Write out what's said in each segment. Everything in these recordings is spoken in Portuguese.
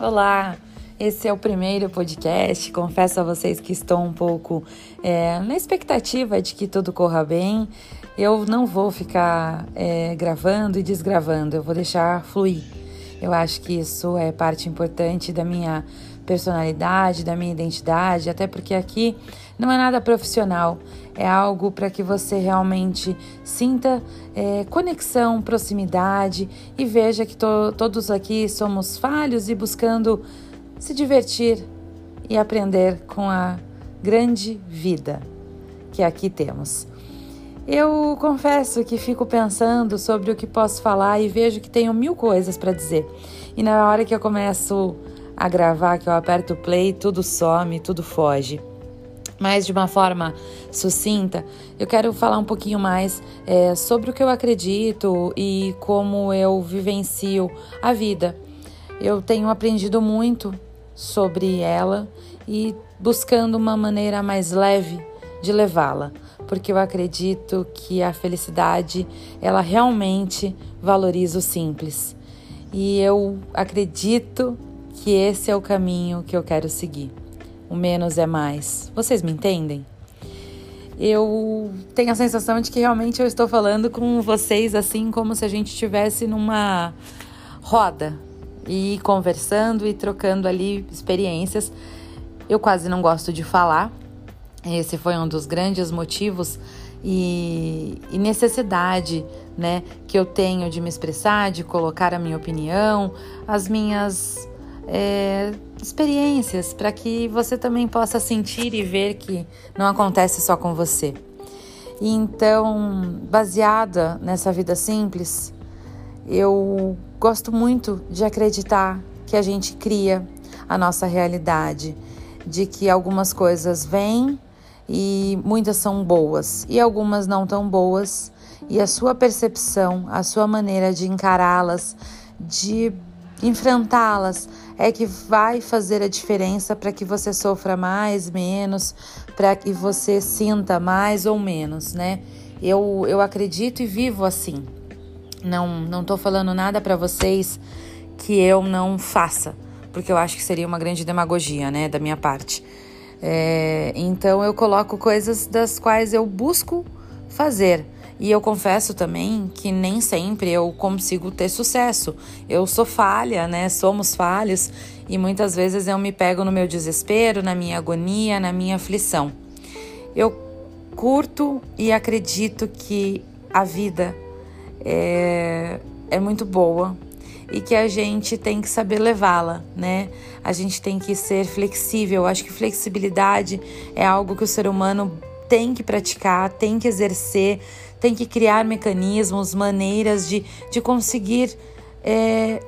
Olá, esse é o primeiro podcast. Confesso a vocês que estou um pouco é, na expectativa de que tudo corra bem. Eu não vou ficar é, gravando e desgravando, eu vou deixar fluir. Eu acho que isso é parte importante da minha personalidade, da minha identidade, até porque aqui não é nada profissional, é algo para que você realmente sinta é, conexão, proximidade e veja que to todos aqui somos falhos e buscando se divertir e aprender com a grande vida que aqui temos. Eu confesso que fico pensando sobre o que posso falar e vejo que tenho mil coisas para dizer. E na hora que eu começo a gravar, que eu aperto play, tudo some, tudo foge mas de uma forma sucinta, eu quero falar um pouquinho mais é, sobre o que eu acredito e como eu vivencio a vida. Eu tenho aprendido muito sobre ela e buscando uma maneira mais leve de levá-la, porque eu acredito que a felicidade ela realmente valoriza o simples. E eu acredito que esse é o caminho que eu quero seguir o menos é mais. Vocês me entendem? Eu tenho a sensação de que realmente eu estou falando com vocês assim como se a gente estivesse numa roda e conversando e trocando ali experiências. Eu quase não gosto de falar. Esse foi um dos grandes motivos e, e, necessidade né, que eu tenho de me expressar, de colocar a minha opinião, as minhas é, experiências para que você também possa sentir e ver que não acontece só com você. E então, baseada nessa vida simples, eu gosto muito de acreditar que a gente cria a nossa realidade, de que algumas coisas vêm e muitas são boas e algumas não tão boas, e a sua percepção, a sua maneira de encará-las, de enfrentá-las, é que vai fazer a diferença para que você sofra mais, menos, para que você sinta mais ou menos, né? Eu, eu acredito e vivo assim. Não não tô falando nada para vocês que eu não faça, porque eu acho que seria uma grande demagogia, né, da minha parte. É, então eu coloco coisas das quais eu busco fazer e eu confesso também que nem sempre eu consigo ter sucesso. Eu sou falha, né? Somos falhos e muitas vezes eu me pego no meu desespero, na minha agonia, na minha aflição. Eu curto e acredito que a vida é, é muito boa e que a gente tem que saber levá-la, né? A gente tem que ser flexível. Eu acho que flexibilidade é algo que o ser humano tem que praticar, tem que exercer, tem que criar mecanismos, maneiras de, de conseguir é,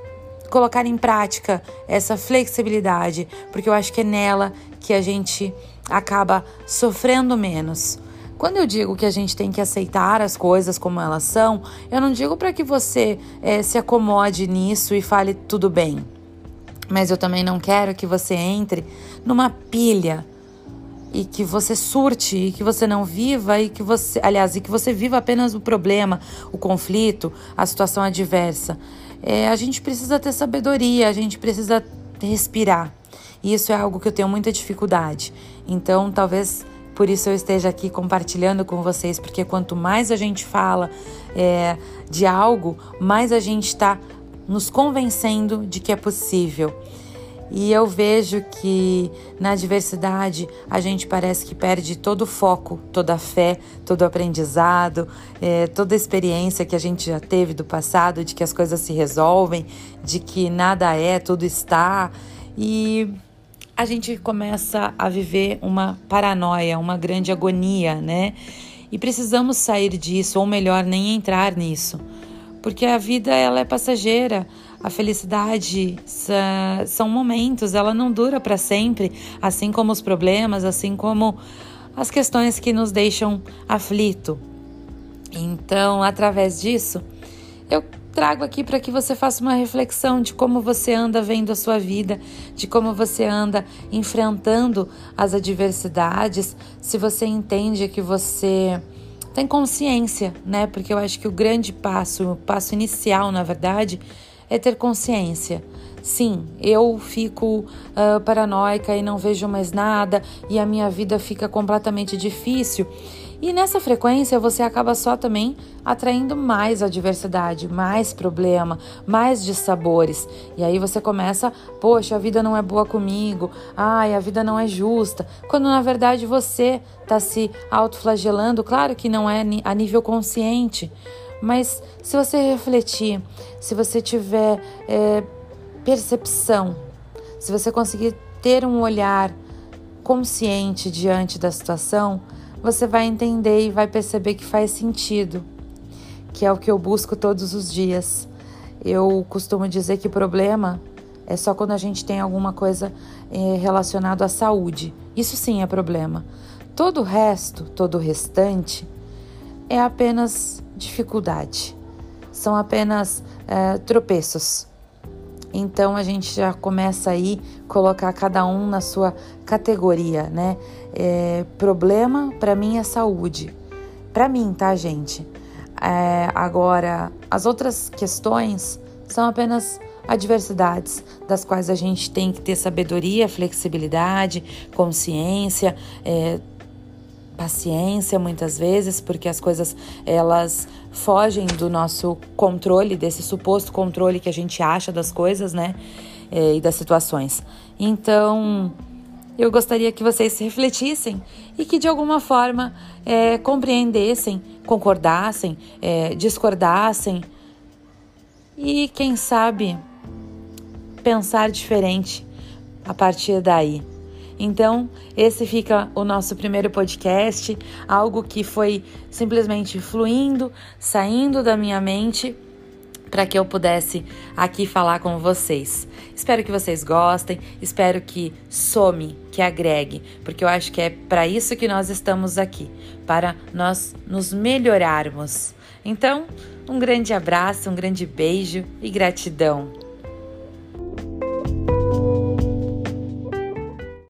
colocar em prática essa flexibilidade, porque eu acho que é nela que a gente acaba sofrendo menos. Quando eu digo que a gente tem que aceitar as coisas como elas são, eu não digo para que você é, se acomode nisso e fale tudo bem. Mas eu também não quero que você entre numa pilha e que você surte e que você não viva e que você, aliás, e que você viva apenas o problema, o conflito, a situação adversa. É, a gente precisa ter sabedoria, a gente precisa respirar. E isso é algo que eu tenho muita dificuldade. Então, talvez por isso eu esteja aqui compartilhando com vocês, porque quanto mais a gente fala é, de algo, mais a gente está nos convencendo de que é possível. E eu vejo que na diversidade a gente parece que perde todo o foco, toda a fé, todo o aprendizado, é, toda a experiência que a gente já teve do passado, de que as coisas se resolvem, de que nada é, tudo está. E a gente começa a viver uma paranoia, uma grande agonia, né? E precisamos sair disso, ou melhor, nem entrar nisso, porque a vida ela é passageira. A felicidade são momentos, ela não dura para sempre, assim como os problemas, assim como as questões que nos deixam aflito. Então, através disso, eu trago aqui para que você faça uma reflexão de como você anda vendo a sua vida, de como você anda enfrentando as adversidades, se você entende que você tem consciência, né? Porque eu acho que o grande passo, o passo inicial, na verdade, é ter consciência. Sim, eu fico uh, paranoica e não vejo mais nada e a minha vida fica completamente difícil. E nessa frequência você acaba só também atraindo mais adversidade, mais problema, mais dissabores. E aí você começa, poxa, a vida não é boa comigo, ai, a vida não é justa. Quando na verdade você está se autoflagelando, claro que não é a nível consciente, mas se você refletir, se você tiver é, percepção, se você conseguir ter um olhar consciente diante da situação, você vai entender e vai perceber que faz sentido, que é o que eu busco todos os dias. Eu costumo dizer que problema é só quando a gente tem alguma coisa é, relacionada à saúde. Isso sim é problema. Todo o resto, todo o restante, é apenas dificuldade. São apenas é, tropeços. Então a gente já começa aí colocar cada um na sua categoria, né? É, problema para mim é saúde, para mim, tá, gente? É, agora as outras questões são apenas adversidades das quais a gente tem que ter sabedoria, flexibilidade, consciência, é, paciência muitas vezes, porque as coisas elas fogem do nosso controle, desse suposto controle que a gente acha das coisas, né? É, e das situações. Então, eu gostaria que vocês refletissem e que de alguma forma é, compreendessem, concordassem, é, discordassem e, quem sabe, pensar diferente a partir daí. Então, esse fica o nosso primeiro podcast, algo que foi simplesmente fluindo, saindo da minha mente para que eu pudesse aqui falar com vocês. Espero que vocês gostem, espero que some, que agregue, porque eu acho que é para isso que nós estamos aqui, para nós nos melhorarmos. Então, um grande abraço, um grande beijo e gratidão.